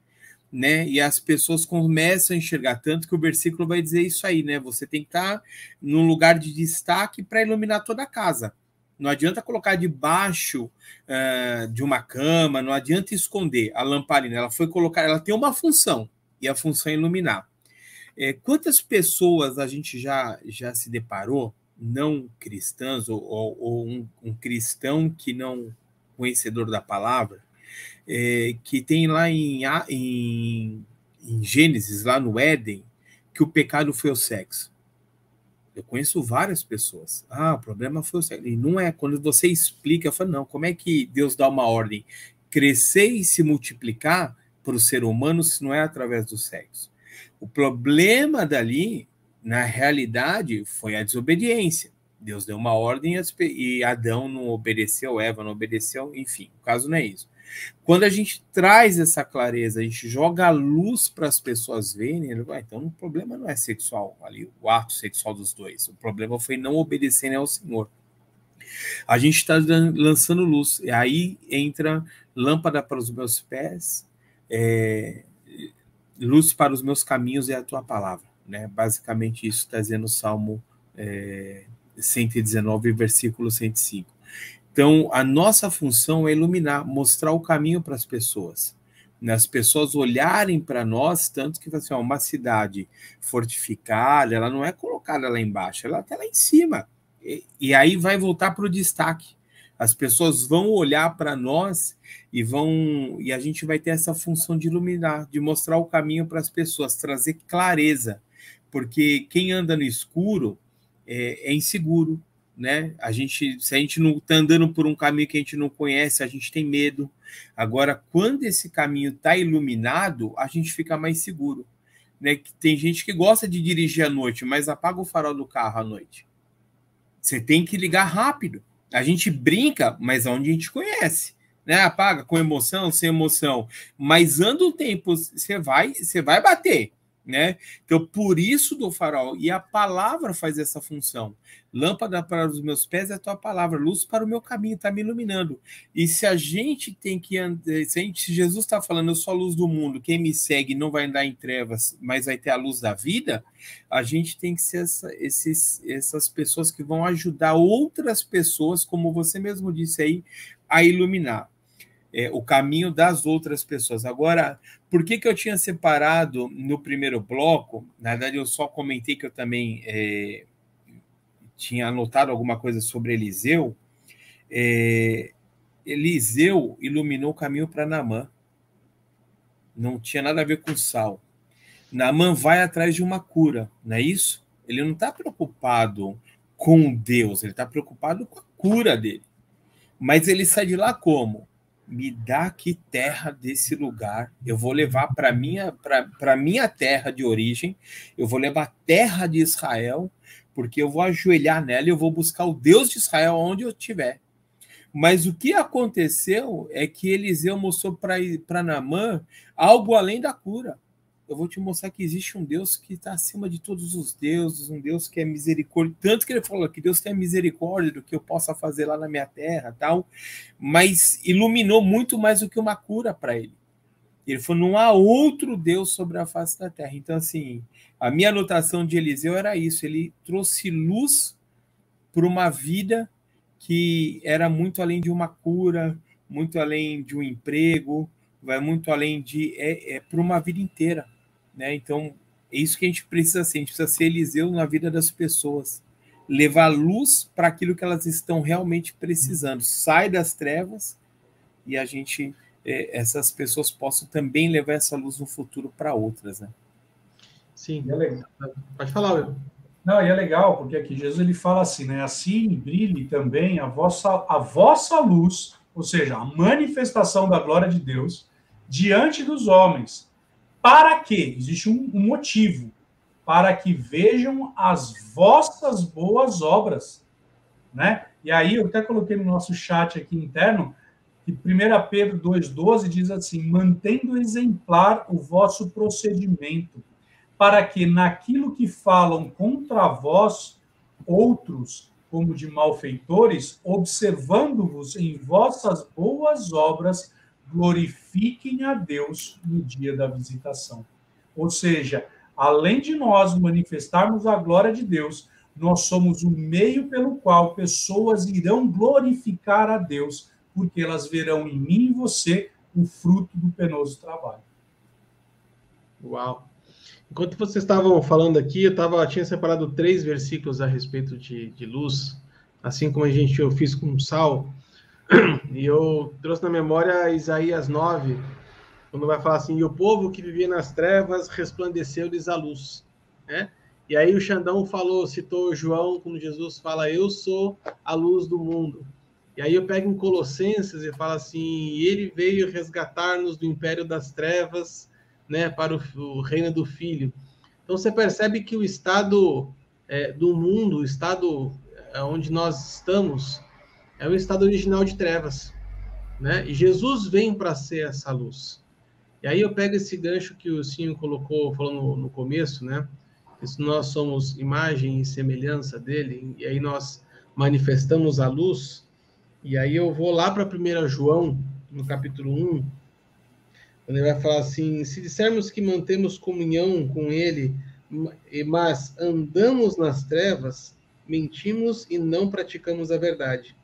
né? E as pessoas começam a enxergar tanto que o versículo vai dizer isso aí, né? Você tem que estar num lugar de destaque para iluminar toda a casa. Não adianta colocar debaixo uh, de uma cama, não adianta esconder a lamparina. Ela foi colocar, ela tem uma função e a função é iluminar. É, quantas pessoas a gente já já se deparou, não cristãs ou, ou, ou um, um, cristão que não conhecedor da palavra, é, que tem lá em, em, em Gênesis, lá no Éden, que o pecado foi o sexo. Eu conheço várias pessoas. Ah, o problema foi o sexo. E não é. Quando você explica, eu falo, não, como é que Deus dá uma ordem? Crescer e se multiplicar para o ser humano se não é através do sexo. O problema dali, na realidade, foi a desobediência. Deus deu uma ordem e Adão não obedeceu, Eva não obedeceu, enfim, o caso não é isso. Quando a gente traz essa clareza, a gente joga a luz para as pessoas verem, ah, então o problema não é sexual ali, o ato sexual dos dois. O problema foi não obedecerem ao Senhor. A gente está lançando luz, e aí entra lâmpada para os meus pés, é, luz para os meus caminhos é a tua palavra. Né? Basicamente, isso está dizendo o Salmo é, 119, versículo 105. Então, a nossa função é iluminar, mostrar o caminho para as pessoas. As pessoas olharem para nós, tanto que assim, uma cidade fortificada, ela não é colocada lá embaixo, ela está lá em cima. E, e aí vai voltar para o destaque. As pessoas vão olhar para nós e vão e a gente vai ter essa função de iluminar, de mostrar o caminho para as pessoas, trazer clareza, porque quem anda no escuro é, é inseguro, né? A gente, se a gente não está andando por um caminho que a gente não conhece, a gente tem medo. Agora, quando esse caminho está iluminado, a gente fica mais seguro. Né? Tem gente que gosta de dirigir à noite, mas apaga o farol do carro à noite. Você tem que ligar rápido. A gente brinca, mas onde a gente conhece. Né? Apaga com emoção, sem emoção. Mas anda o tempo, você vai, você vai bater né? Então, por isso do farol, e a palavra faz essa função. Lâmpada para os meus pés é a tua palavra, luz para o meu caminho, está me iluminando. E se a gente tem que andar, se, gente, se Jesus está falando, eu sou a luz do mundo, quem me segue não vai andar em trevas, mas vai ter a luz da vida, a gente tem que ser essa, esses, essas pessoas que vão ajudar outras pessoas, como você mesmo disse aí, a iluminar é, o caminho das outras pessoas. Agora, por que, que eu tinha separado no primeiro bloco? Na verdade, eu só comentei que eu também é, tinha anotado alguma coisa sobre Eliseu. É, Eliseu iluminou o caminho para Namã. Não tinha nada a ver com sal. Namã vai atrás de uma cura, não é isso? Ele não está preocupado com Deus, ele está preocupado com a cura dele. Mas ele sai de lá como? Me dá aqui terra desse lugar. Eu vou levar para minha para minha terra de origem. Eu vou levar terra de Israel, porque eu vou ajoelhar nela e eu vou buscar o Deus de Israel onde eu estiver. Mas o que aconteceu é que Eliseu mostrou para Namã algo além da cura. Eu vou te mostrar que existe um Deus que está acima de todos os deuses, um Deus que é misericórdia. Tanto que ele falou que Deus tem misericórdia do que eu possa fazer lá na minha terra, tal. Mas iluminou muito mais do que uma cura para ele. Ele falou: não há outro Deus sobre a face da terra. Então, assim, a minha anotação de Eliseu era isso. Ele trouxe luz para uma vida que era muito além de uma cura, muito além de um emprego, vai muito além de é, é para uma vida inteira, né? Então é isso que a gente precisa ser. A gente precisa ser Eliseu na vida das pessoas, levar luz para aquilo que elas estão realmente precisando. Sai das trevas e a gente é, essas pessoas possam também levar essa luz no futuro para outras, né? Sim, é legal. Pode falar, Will. Não, e é legal, porque aqui Jesus ele fala assim, né? Assim brilhe também a vossa, a vossa luz, ou seja, a manifestação da glória de Deus diante dos homens. Para quê? Existe um, um motivo. Para que vejam as vossas boas obras. Né? E aí, eu até coloquei no nosso chat aqui interno, que 1 Pedro 2,12 diz assim: mantendo exemplar o vosso procedimento para que naquilo que falam contra vós, outros, como de malfeitores, observando-vos em vossas boas obras, glorifiquem a Deus no dia da visitação. Ou seja, além de nós manifestarmos a glória de Deus, nós somos o meio pelo qual pessoas irão glorificar a Deus, porque elas verão em mim e você o fruto do penoso trabalho. Uau! Enquanto vocês estavam falando aqui, eu tava, tinha separado três versículos a respeito de, de luz, assim como a gente eu fiz com Sal, e eu trouxe na memória Isaías 9, quando vai falar assim: e o povo que vivia nas trevas resplandeceu-lhes a luz. Né? E aí o Xandão falou, citou João, quando Jesus fala: Eu sou a luz do mundo. E aí eu pego em Colossenses e fala assim: Ele veio resgatar-nos do império das trevas né, para o, o reino do Filho. Então você percebe que o estado é, do mundo, o estado é, onde nós estamos, é o estado original de trevas, né? E Jesus vem para ser essa luz. E aí eu pego esse gancho que o Sinho colocou, falou no, começo, né? Que nós somos imagem e semelhança dele, e aí nós manifestamos a luz. E aí eu vou lá para 1 João, no capítulo 1, quando ele vai falar assim: se dissermos que mantemos comunhão com ele, mas andamos nas trevas, mentimos e não praticamos a verdade.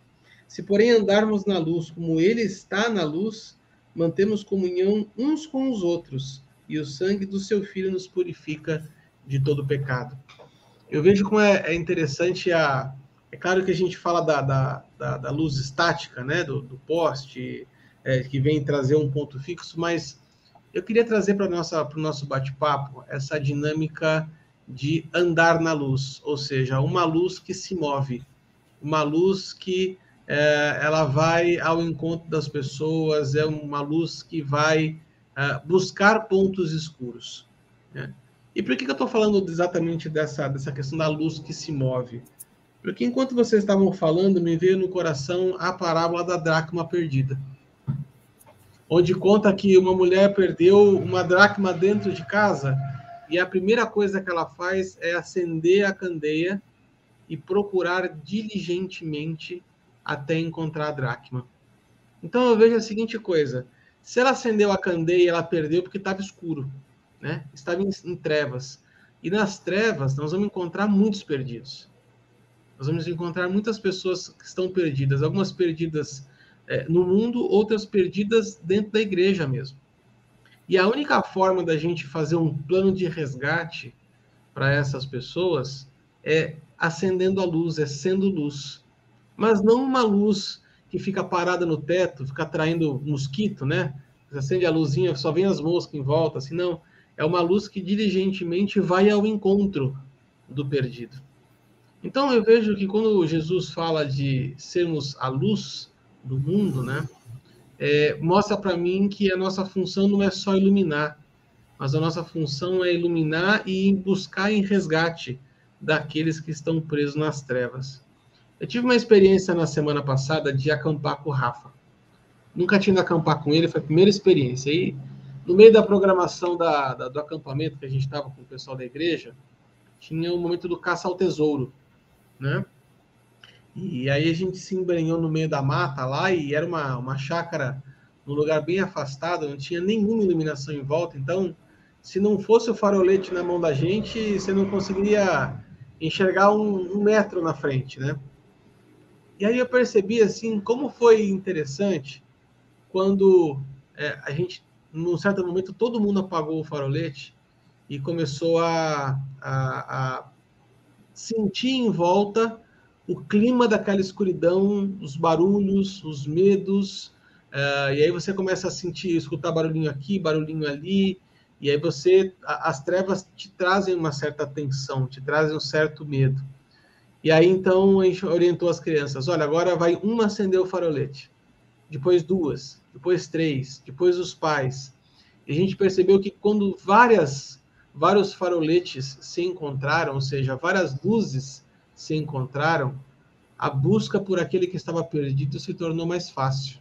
Se, porém, andarmos na luz como ele está na luz, mantemos comunhão uns com os outros, e o sangue do seu filho nos purifica de todo pecado. Eu vejo como é, é interessante a. É claro que a gente fala da, da, da, da luz estática, né, do, do poste, é, que vem trazer um ponto fixo, mas eu queria trazer para o nosso bate-papo essa dinâmica de andar na luz, ou seja, uma luz que se move, uma luz que é, ela vai ao encontro das pessoas, é uma luz que vai é, buscar pontos escuros. Né? E por que, que eu estou falando exatamente dessa, dessa questão da luz que se move? Porque enquanto vocês estavam falando, me veio no coração a parábola da dracma perdida onde conta que uma mulher perdeu uma dracma dentro de casa e a primeira coisa que ela faz é acender a candeia e procurar diligentemente até encontrar a dracma. Então eu vejo a seguinte coisa: se ela acendeu a candeia, ela perdeu porque estava escuro, né? Estava em, em trevas. E nas trevas nós vamos encontrar muitos perdidos. Nós vamos encontrar muitas pessoas que estão perdidas, algumas perdidas é, no mundo, outras perdidas dentro da igreja mesmo. E a única forma da gente fazer um plano de resgate para essas pessoas é acendendo a luz, é sendo luz. Mas não uma luz que fica parada no teto, fica atraindo mosquito, né? Você acende a luzinha, só vem as moscas em volta, assim, não. É uma luz que diligentemente vai ao encontro do perdido. Então eu vejo que quando Jesus fala de sermos a luz, do mundo, né? É, mostra para mim que a nossa função não é só iluminar, mas a nossa função é iluminar e buscar em resgate daqueles que estão presos nas trevas. Eu tive uma experiência na semana passada de acampar com o Rafa. Nunca tinha ido acampar com ele, foi a primeira experiência. E no meio da programação da, da, do acampamento que a gente estava com o pessoal da igreja, tinha o um momento do caça ao tesouro, né? E aí a gente se embrenhou no meio da mata lá e era uma, uma chácara num lugar bem afastado, não tinha nenhuma iluminação em volta, então se não fosse o farolete na mão da gente, você não conseguiria enxergar um, um metro na frente, né? E aí eu percebi assim como foi interessante quando é, a gente, num certo momento, todo mundo apagou o farolete e começou a, a, a sentir em volta o clima daquela escuridão, os barulhos, os medos, uh, e aí você começa a sentir, escutar barulhinho aqui, barulhinho ali, e aí você, as trevas te trazem uma certa tensão, te trazem um certo medo. E aí então a gente orientou as crianças: olha, agora vai uma acender o farolete, depois duas, depois três, depois os pais. E a gente percebeu que quando várias, vários faroletes se encontraram, ou seja, várias luzes se encontraram, a busca por aquele que estava perdido se tornou mais fácil,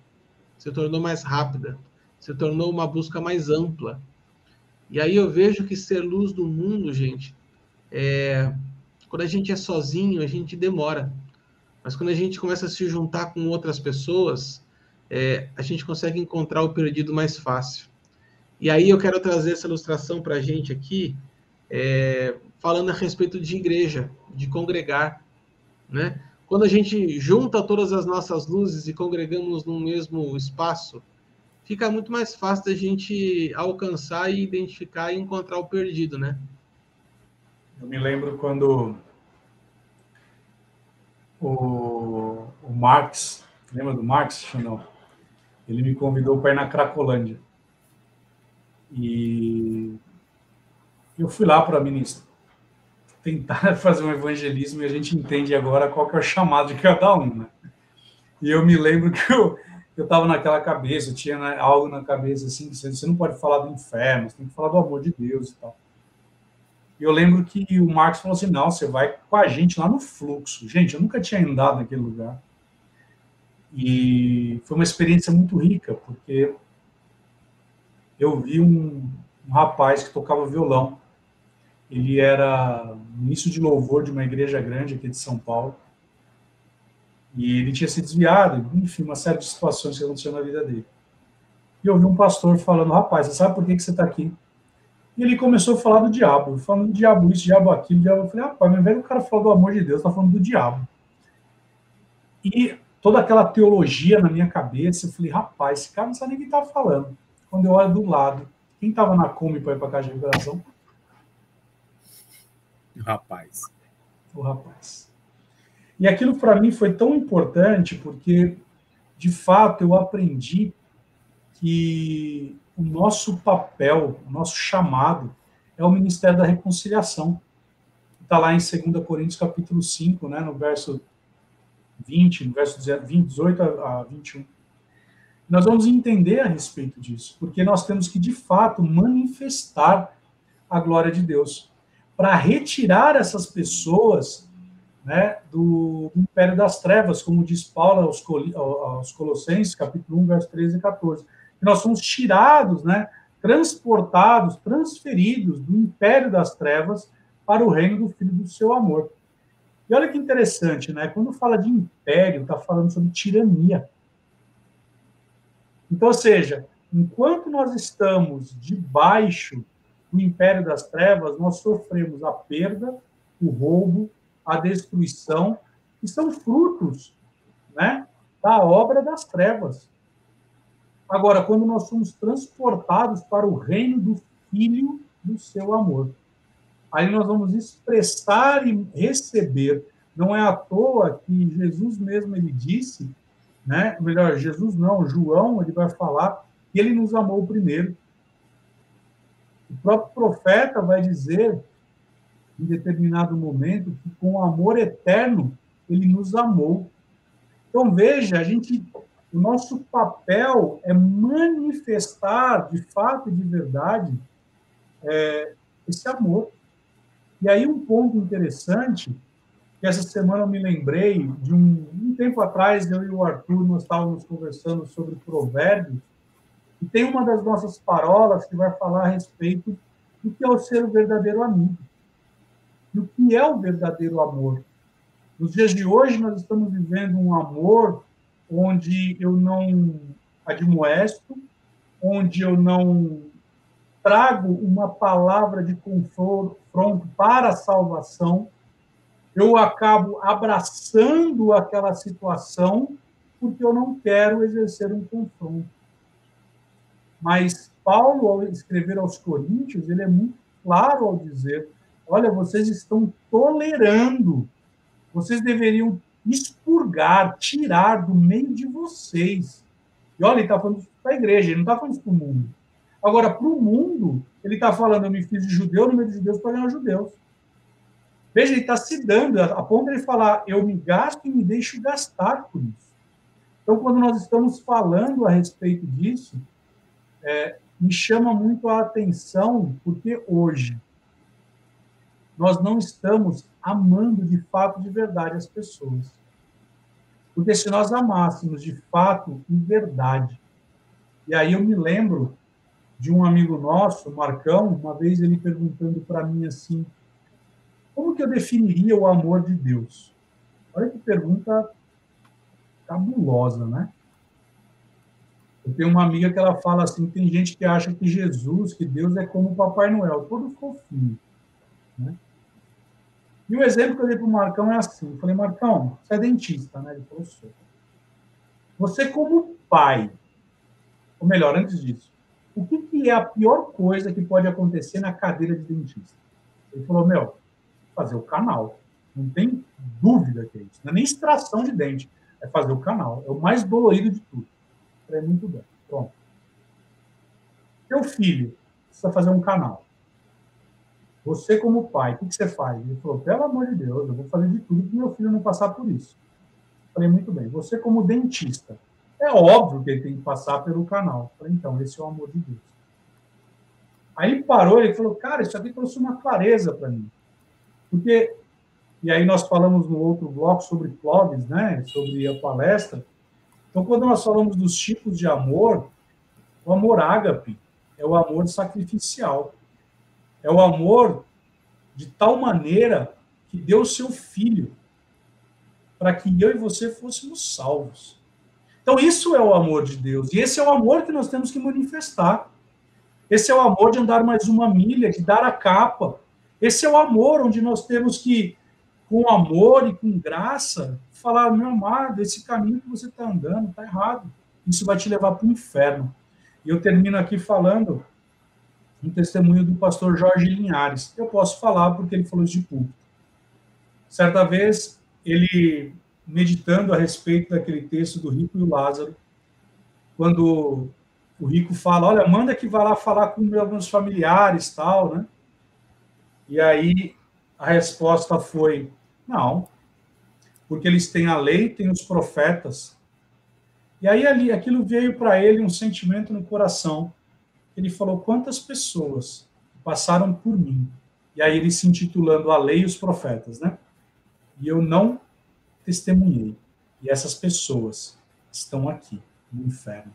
se tornou mais rápida, se tornou uma busca mais ampla. E aí eu vejo que ser luz do mundo, gente, é... quando a gente é sozinho, a gente demora. Mas quando a gente começa a se juntar com outras pessoas, é... a gente consegue encontrar o perdido mais fácil. E aí eu quero trazer essa ilustração para a gente aqui, é... falando a respeito de igreja, de congregar, né? Quando a gente junta todas as nossas luzes e congregamos num mesmo espaço, fica muito mais fácil da gente alcançar e identificar e encontrar o perdido, né? Eu me lembro quando o, o Marx, lembra do Marx? Ele me convidou para ir na Cracolândia. E eu fui lá para ministrar, tentar fazer um evangelismo e a gente entende agora qual que é o chamado de cada um, né? E eu me lembro que eu, eu estava naquela cabeça, tinha né, algo na cabeça assim, você não pode falar do inferno, você tem que falar do amor de Deus e tal. E eu lembro que o Marcos falou assim: não, você vai com a gente lá no fluxo. Gente, eu nunca tinha andado naquele lugar. E foi uma experiência muito rica, porque eu vi um, um rapaz que tocava violão. Ele era ministro de louvor de uma igreja grande aqui de São Paulo. E ele tinha se desviado, enfim, uma série de situações que aconteceram na vida dele. E eu vi um pastor falando, rapaz, você sabe por que, que você está aqui? E ele começou a falar do diabo, falando do diabo isso, diabo aquilo, diabo. Eu falei, rapaz, mas velho, o cara falou do amor de Deus, está falando do diabo. E toda aquela teologia na minha cabeça, eu falei, rapaz, esse cara não sabe nem o que está falando. Quando eu olho do lado, quem estava na Kombi para ir para a Caixa de Revelação? O rapaz. O rapaz. E aquilo para mim foi tão importante porque, de fato, eu aprendi que o nosso papel, o nosso chamado é o ministério da reconciliação. Está lá em 2 Coríntios capítulo 5, né, no verso 20, no verso 18 a 21. Nós vamos entender a respeito disso, porque nós temos que, de fato, manifestar a glória de Deus. Para retirar essas pessoas né, do, do, império das trevas, como diz Paulo aos, aos Colossenses, capítulo 1, verso 13 e 14. Nós somos tirados, né, transportados, transferidos do império das trevas para o reino do Filho do seu amor. E olha que interessante, né? Quando fala de império, está falando sobre tirania. Então, ou seja, enquanto nós estamos debaixo do império das trevas, nós sofremos a perda, o roubo, a destruição, que são frutos né, da obra das trevas. Agora, quando nós somos transportados para o reino do Filho do seu amor, aí nós vamos expressar e receber. Não é à toa que Jesus mesmo ele disse, né? Melhor, Jesus não, João, ele vai falar que ele nos amou primeiro. O próprio profeta vai dizer em determinado momento, que com amor eterno ele nos amou. Então veja, a gente, o nosso papel é manifestar de fato e de verdade é, esse amor. E aí um ponto interessante que essa semana eu me lembrei de um, um tempo atrás eu e o Arthur nós estávamos conversando sobre provérbios E tem uma das nossas parolas que vai falar a respeito do que é o ser o verdadeiro amigo. E o que é o verdadeiro amor. Nos dias de hoje, nós estamos vivendo um amor onde eu não admoesto, onde eu não trago uma palavra de confronto para a salvação, eu acabo abraçando aquela situação porque eu não quero exercer um confronto. Mas Paulo, ao escrever aos Coríntios, ele é muito claro ao dizer: olha, vocês estão tolerando, vocês deveriam expurgar, tirar do meio de vocês. E olha, ele está falando para a igreja, ele não está falando isso para o mundo. Agora, para o mundo, ele está falando: eu me fiz de judeu no meio de judeus para ganhar judeus. Veja, ele está se dando, a ponto de ele falar: eu me gasto e me deixo gastar por isso. Então, quando nós estamos falando a respeito disso, é, me chama muito a atenção, porque hoje nós não estamos amando de fato, de verdade, as pessoas. Porque se nós amássemos de fato e verdade, e aí eu me lembro de um amigo nosso, Marcão, uma vez ele perguntando para mim assim: como que eu definiria o amor de Deus? Olha que pergunta cabulosa, né? Eu tenho uma amiga que ela fala assim, tem gente que acha que Jesus, que Deus é como o Papai Noel, todo fofinho. Né? E o exemplo que eu dei para o Marcão é assim, eu falei, Marcão, você é dentista, né? Ele falou, sou. Você como pai, ou melhor, antes disso, o que, que é a pior coisa que pode acontecer na cadeira de dentista? Ele falou, meu, fazer o canal. Não tem dúvida que é isso. Não é nem extração de dente, é fazer o canal. É o mais dolorido de tudo. É muito bem. Pronto. Teu filho precisa fazer um canal. Você, como pai, o que, você faz? Ele falou: pelo amor de Deus, eu vou fazer de tudo para meu filho não passar por isso. Falei: muito bem. Você, como dentista, é óbvio que ele tem que passar pelo canal. Falei: então, esse é o amor de Deus. Aí parou e falou: cara, isso aqui trouxe uma clareza para mim. Porque, e aí nós falamos no outro bloco sobre Clóvis, né? Sobre a palestra. Então, quando nós falamos dos tipos de amor, o amor ágape é o amor sacrificial. É o amor de tal maneira que deu o seu filho para que eu e você fôssemos salvos. Então, isso é o amor de Deus. E esse é o amor que nós temos que manifestar. Esse é o amor de andar mais uma milha, de dar a capa. Esse é o amor onde nós temos que, com amor e com graça, falar, meu amado, esse caminho que você está andando está errado. Isso vai te levar para o inferno. E eu termino aqui falando um testemunho do pastor Jorge Linhares. Eu posso falar porque ele falou isso de público. Certa vez, ele meditando a respeito daquele texto do rico e o Lázaro, quando o rico fala, olha, manda que vá lá falar com meus familiares, tal, né? E aí a resposta foi, não, porque eles têm a lei, têm os profetas. E aí ali, aquilo veio para ele um sentimento no coração. Ele falou: quantas pessoas passaram por mim? E aí ele se intitulando A Lei e os Profetas, né? E eu não testemunhei. E essas pessoas estão aqui, no inferno.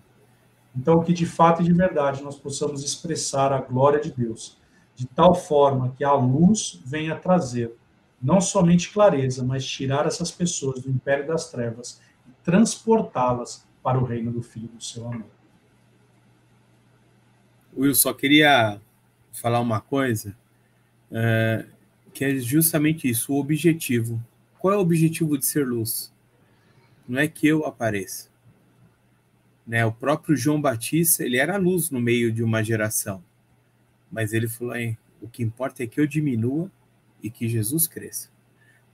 Então, que de fato e de verdade nós possamos expressar a glória de Deus, de tal forma que a luz venha trazer não somente clareza, mas tirar essas pessoas do império das trevas e transportá-las para o reino do Filho do seu amor. Will, só queria falar uma coisa, é, que é justamente isso, o objetivo. Qual é o objetivo de ser luz? Não é que eu apareça. Né? O próprio João Batista, ele era luz no meio de uma geração. Mas ele falou, o que importa é que eu diminua e que Jesus cresça.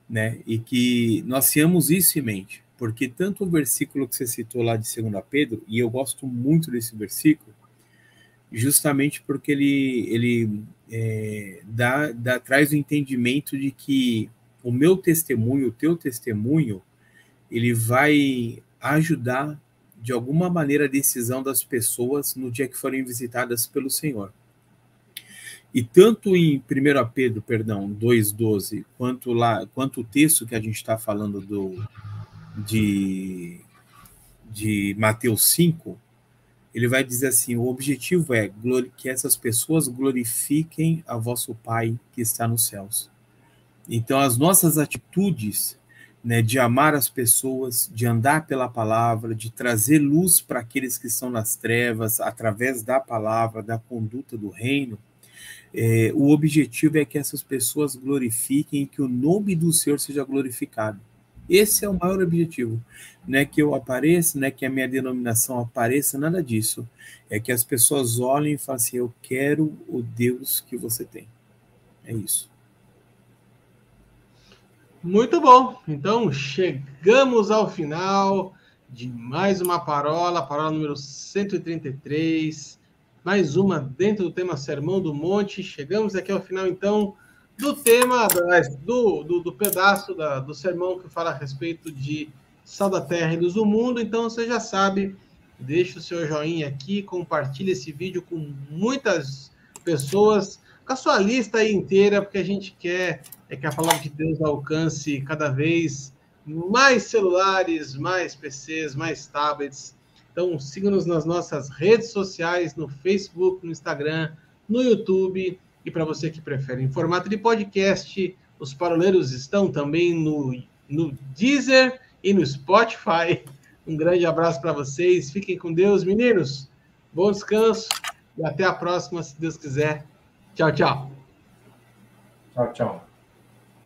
Né? E que nós tenhamos isso em mente, porque tanto o versículo que você citou lá de 2 Pedro, e eu gosto muito desse versículo, justamente porque ele, ele é, dá, dá, traz o entendimento de que o meu testemunho, o teu testemunho, ele vai ajudar de alguma maneira a decisão das pessoas no dia que forem visitadas pelo Senhor. E tanto em 1 Pedro, perdão, 2,12, quanto lá, quanto o texto que a gente está falando do, de, de Mateus 5, ele vai dizer assim: o objetivo é que essas pessoas glorifiquem a vosso Pai que está nos céus. Então, as nossas atitudes né, de amar as pessoas, de andar pela palavra, de trazer luz para aqueles que estão nas trevas, através da palavra, da conduta do reino, é, o objetivo é que essas pessoas glorifiquem e que o nome do Senhor seja glorificado. Esse é o maior objetivo. Não é que eu apareça, não é que a minha denominação apareça, nada disso. É que as pessoas olhem e falem assim: eu quero o Deus que você tem. É isso. Muito bom. Então, chegamos ao final de mais uma parola, parola número 133. Mais uma dentro do tema Sermão do Monte. Chegamos aqui ao final, então, do tema, do, do, do pedaço da, do sermão que fala a respeito de sal da terra e luz do mundo. Então você já sabe, deixa o seu joinha aqui, compartilha esse vídeo com muitas pessoas, com a sua lista aí inteira, porque a gente quer é que a palavra de Deus alcance cada vez mais celulares, mais PCs, mais tablets. Então siga-nos nas nossas redes sociais, no Facebook, no Instagram, no YouTube e para você que prefere em formato de podcast, os paroleiros estão também no, no Deezer e no Spotify. Um grande abraço para vocês. Fiquem com Deus, meninos. Bom descanso e até a próxima, se Deus quiser. Tchau, tchau. Tchau, tchau.